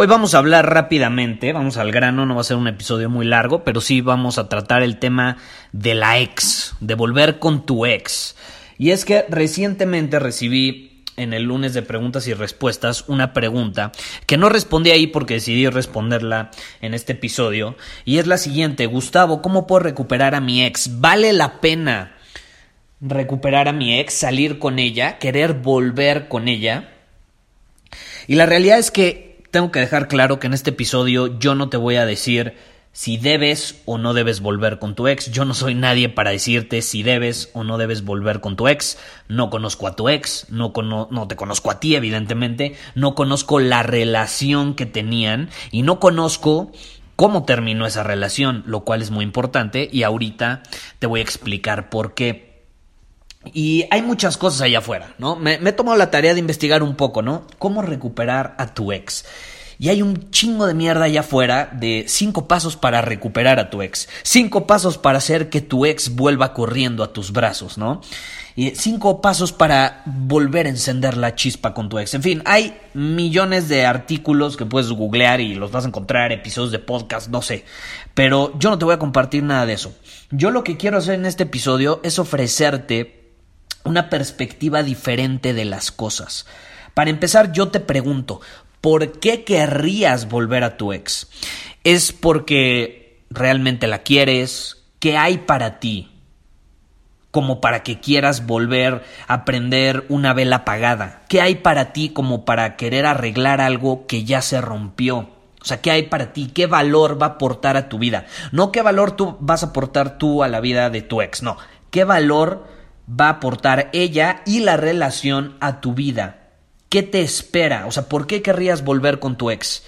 Hoy vamos a hablar rápidamente, vamos al grano, no va a ser un episodio muy largo, pero sí vamos a tratar el tema de la ex, de volver con tu ex. Y es que recientemente recibí en el lunes de preguntas y respuestas una pregunta que no respondí ahí porque decidí responderla en este episodio y es la siguiente, Gustavo, ¿cómo puedo recuperar a mi ex? ¿Vale la pena recuperar a mi ex, salir con ella, querer volver con ella? Y la realidad es que tengo que dejar claro que en este episodio yo no te voy a decir si debes o no debes volver con tu ex. Yo no soy nadie para decirte si debes o no debes volver con tu ex. No conozco a tu ex, no, no te conozco a ti, evidentemente. No conozco la relación que tenían y no conozco cómo terminó esa relación, lo cual es muy importante y ahorita te voy a explicar por qué. Y hay muchas cosas allá afuera, ¿no? Me, he tomado la tarea de investigar un poco, ¿no? Cómo recuperar a tu ex. Y hay un chingo de mierda allá afuera de cinco pasos para recuperar a tu ex. Cinco pasos para hacer que tu ex vuelva corriendo a tus brazos, ¿no? Y cinco pasos para volver a encender la chispa con tu ex. En fin, hay millones de artículos que puedes googlear y los vas a encontrar, episodios de podcast, no sé. Pero yo no te voy a compartir nada de eso. Yo lo que quiero hacer en este episodio es ofrecerte una perspectiva diferente de las cosas. Para empezar, yo te pregunto, ¿por qué querrías volver a tu ex? ¿Es porque realmente la quieres? ¿Qué hay para ti? como para que quieras volver a prender una vela apagada? ¿Qué hay para ti como para querer arreglar algo que ya se rompió? O sea, ¿qué hay para ti? ¿Qué valor va a aportar a tu vida? No qué valor tú vas a aportar tú a la vida de tu ex, no. ¿Qué valor va a aportar ella y la relación a tu vida. ¿Qué te espera? O sea, ¿por qué querrías volver con tu ex?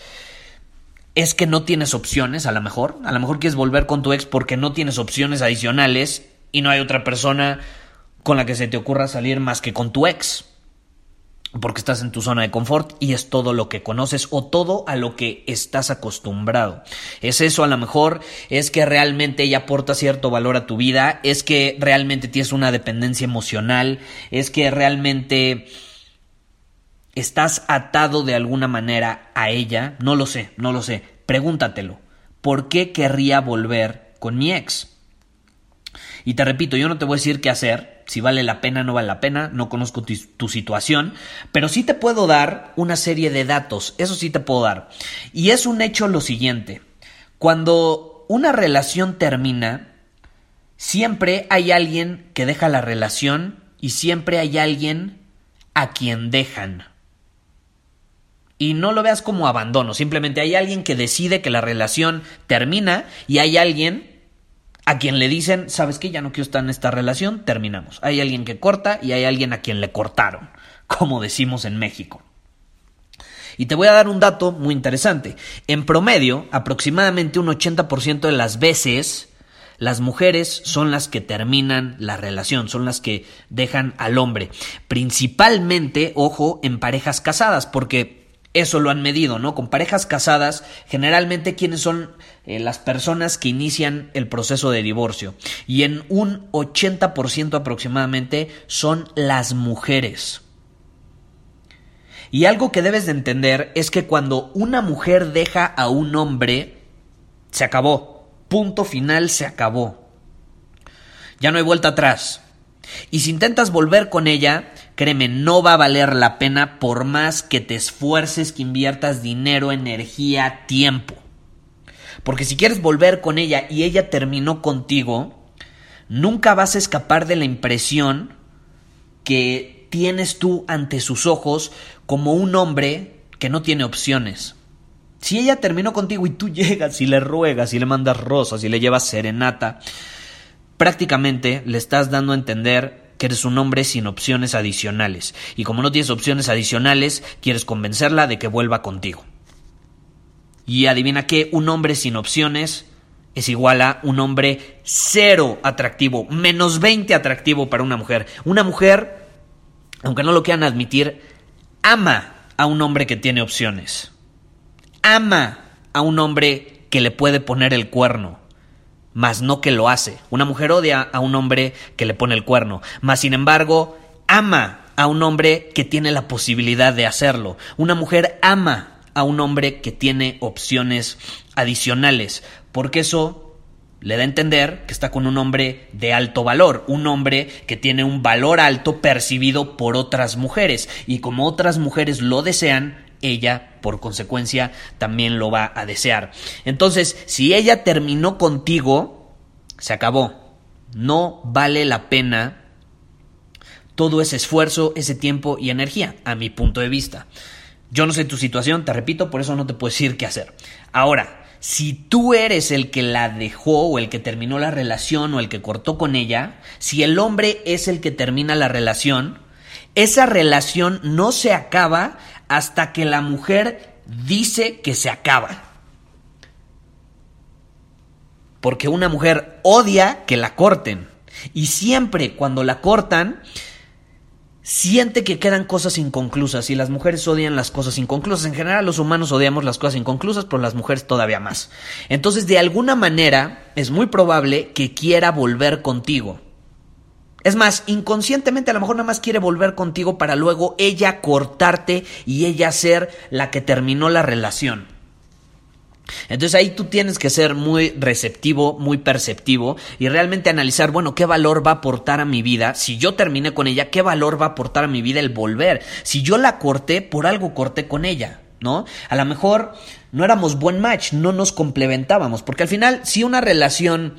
¿Es que no tienes opciones a lo mejor? A lo mejor quieres volver con tu ex porque no tienes opciones adicionales y no hay otra persona con la que se te ocurra salir más que con tu ex porque estás en tu zona de confort y es todo lo que conoces o todo a lo que estás acostumbrado. Es eso a lo mejor, es que realmente ella aporta cierto valor a tu vida, es que realmente tienes una dependencia emocional, es que realmente estás atado de alguna manera a ella, no lo sé, no lo sé, pregúntatelo. ¿Por qué querría volver con mi ex? Y te repito, yo no te voy a decir qué hacer, si vale la pena, no vale la pena, no conozco tu, situación, pero sí te puedo dar una serie de datos, eso sí te puedo dar. Y es un hecho lo siguiente, cuando una relación termina, siempre hay alguien que deja la relación y siempre hay alguien a quien dejan. Y no lo veas como abandono, simplemente hay alguien que decide que la relación termina y hay alguien a quien le dicen, sabes que ya no quiero estar en esta relación, terminamos. Hay alguien que corta y hay alguien a quien le cortaron, como decimos en México. Y te voy a dar un dato muy interesante. En promedio, aproximadamente un 80% de las veces, las mujeres son las que terminan la relación, son las que dejan al hombre. Principalmente, ojo, en parejas casadas, porque eso lo han medido, ¿no? Con parejas casadas, generalmente quiénes son eh, las personas que inician el proceso de divorcio. Y en un 80% aproximadamente son las mujeres. Y algo que debes de entender es que cuando una mujer deja a un hombre, se acabó. Punto final, se acabó. Ya no hay vuelta atrás. Y si intentas volver con ella, créeme, no va a valer la pena por más que te esfuerces, que inviertas dinero, energía, tiempo. Porque si quieres volver con ella y ella terminó contigo, nunca vas a escapar de la impresión que tienes tú ante sus ojos como un hombre que no tiene opciones. Si ella terminó contigo y tú llegas y le ruegas y le mandas rosas y le llevas serenata, prácticamente le estás dando a entender que eres un hombre sin opciones adicionales. Y como no tienes opciones adicionales, quieres convencerla de que vuelva contigo. Y adivina qué, un hombre sin opciones es igual a un hombre cero atractivo, menos 20 atractivo para una mujer. Una mujer, aunque no lo quieran admitir, ama a un hombre que tiene opciones ama a un hombre que le puede poner el cuerno, mas no que lo hace. Una mujer odia a un hombre que le pone el cuerno, mas sin embargo ama a un hombre que tiene la posibilidad de hacerlo. Una mujer ama a un hombre que tiene opciones adicionales, porque eso le da a entender que está con un hombre de alto valor, un hombre que tiene un valor alto percibido por otras mujeres, y como otras mujeres lo desean, ella, por consecuencia, también lo va a desear. Entonces, si ella terminó contigo, se acabó. No vale la pena todo ese esfuerzo, ese tiempo y energía, a mi punto de vista. Yo no sé tu situación, te repito, por eso no te puedo decir qué hacer. Ahora, si tú eres el que la dejó o el que terminó la relación o el que cortó con ella, si el hombre es el que termina la relación, esa relación no se acaba hasta que la mujer dice que se acaba. Porque una mujer odia que la corten. Y siempre cuando la cortan, siente que quedan cosas inconclusas. Y las mujeres odian las cosas inconclusas. En general los humanos odiamos las cosas inconclusas, pero las mujeres todavía más. Entonces, de alguna manera, es muy probable que quiera volver contigo. Es más, inconscientemente a lo mejor nada más quiere volver contigo para luego ella cortarte y ella ser la que terminó la relación. Entonces ahí tú tienes que ser muy receptivo, muy perceptivo y realmente analizar, bueno, ¿qué valor va a aportar a mi vida? Si yo terminé con ella, ¿qué valor va a aportar a mi vida el volver? Si yo la corté, por algo corté con ella, ¿no? A lo mejor no éramos buen match, no nos complementábamos, porque al final si una relación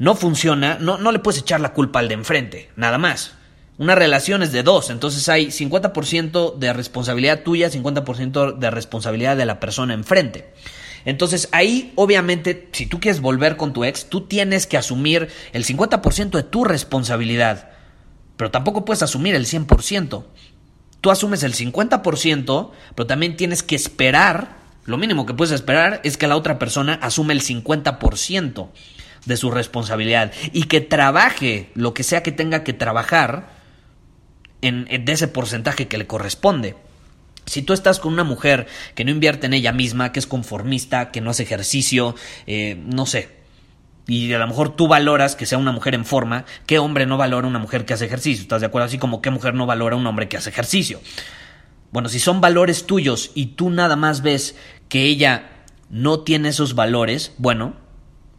no funciona, no, no le puedes echar la culpa al de enfrente, nada más. Una relación es de dos, entonces hay 50% de responsabilidad tuya, 50% de responsabilidad de la persona enfrente. Entonces ahí, obviamente, si tú quieres volver con tu ex, tú tienes que asumir el 50% de tu responsabilidad, pero tampoco puedes asumir el 100%. Tú asumes el 50%, pero también tienes que esperar, lo mínimo que puedes esperar es que la otra persona asume el 50% de su responsabilidad y que trabaje lo que sea que tenga que trabajar en, de ese porcentaje que le corresponde. Si tú estás con una mujer que no invierte en ella misma, que es conformista, que no hace ejercicio, eh, no sé, y a lo mejor tú valoras que sea una mujer en forma, ¿qué hombre no valora una mujer que hace ejercicio? ¿Estás de acuerdo? Así como qué mujer no valora un hombre que hace ejercicio. Bueno, si son valores tuyos y tú nada más ves que ella no tiene esos valores, bueno,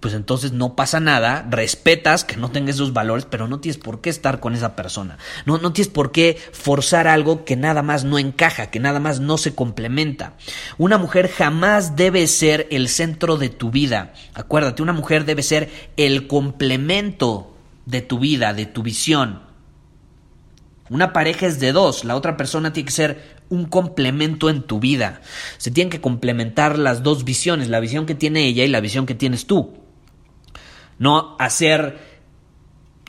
pues entonces no pasa nada, respetas que no tenga esos valores, pero no tienes por qué estar con esa persona. No, no tienes por qué forzar algo que nada más no encaja, que nada más no se complementa. Una mujer jamás debe ser el centro de tu vida. Acuérdate, una mujer debe ser el complemento de tu vida, de tu visión. Una pareja es de dos, la otra persona tiene que ser un complemento en tu vida. Se tienen que complementar las dos visiones, la visión que tiene ella y la visión que tienes tú no hacer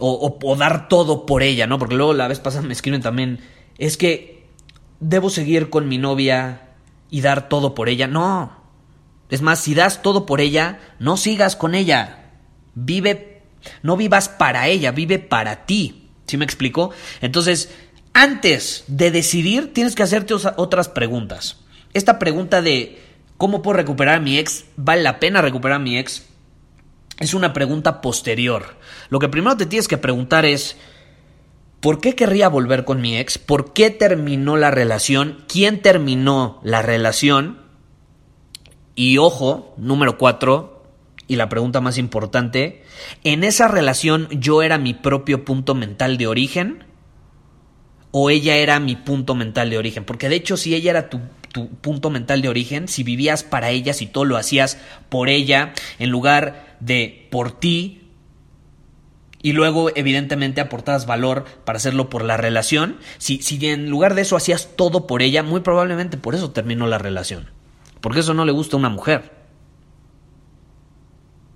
o, dar todo por ella, ¿no? Porque luego la vez pasada me escriben también, es que debo seguir con mi novia y dar todo por ella. No. Es más, si das todo por ella, no sigas con ella. Vive, no vivas para ella, vive para ti. ¿Sí me explico? Entonces, antes de decidir, tienes que hacerte otras preguntas. Esta pregunta de ¿cómo puedo recuperar a mi ex? ¿Vale la pena recuperar a mi ex? Es una pregunta posterior. Lo que primero te tienes que preguntar es, ¿por qué querría volver con mi ex? ¿Por qué terminó la relación? ¿Quién terminó la relación? Y ojo, número cuatro, y la pregunta más importante, ¿en esa relación yo era mi propio punto mental de origen? ¿O ella era mi punto mental de origen? Porque de hecho si ella era tu, tu punto mental de origen, si vivías para ella, si todo lo hacías por ella, en lugar de por ti, y luego evidentemente aportabas valor para hacerlo por la relación, si, si en lugar de eso hacías todo por ella, muy probablemente por eso terminó la relación. Porque eso no le gusta a una mujer.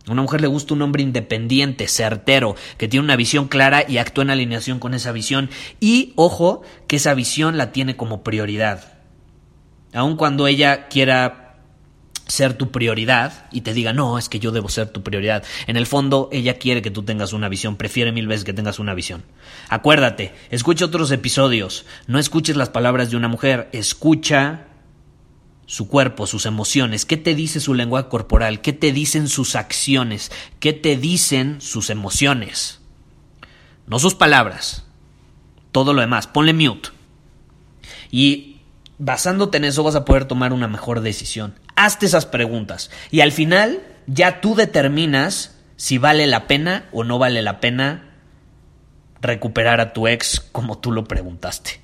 A una mujer le gusta un hombre independiente, certero, que tiene una visión clara y actúa en alineación con esa visión. Y, ojo, que esa visión la tiene como prioridad. Aun cuando ella quiera ser tu prioridad y te diga, no, es que yo debo ser tu prioridad. En el fondo, ella quiere que tú tengas una visión, prefiere mil veces que tengas una visión. Acuérdate, escucha otros episodios, no escuches las palabras de una mujer, escucha su cuerpo, sus emociones, qué te dice su lenguaje corporal, qué te dicen sus acciones, qué te dicen sus emociones. No sus palabras, todo lo demás, ponle mute. Y basándote en eso vas a poder tomar una mejor decisión. Hazte esas preguntas y al final ya tú determinas si vale la pena o no vale la pena recuperar a tu ex como tú lo preguntaste.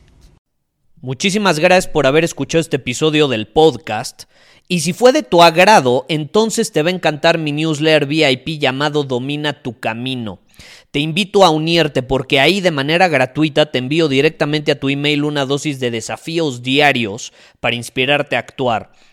Muchísimas gracias por haber escuchado este episodio del podcast. Y si fue de tu agrado, entonces te va a encantar mi newsletter VIP llamado Domina tu Camino. Te invito a unirte porque ahí de manera gratuita te envío directamente a tu email una dosis de desafíos diarios para inspirarte a actuar.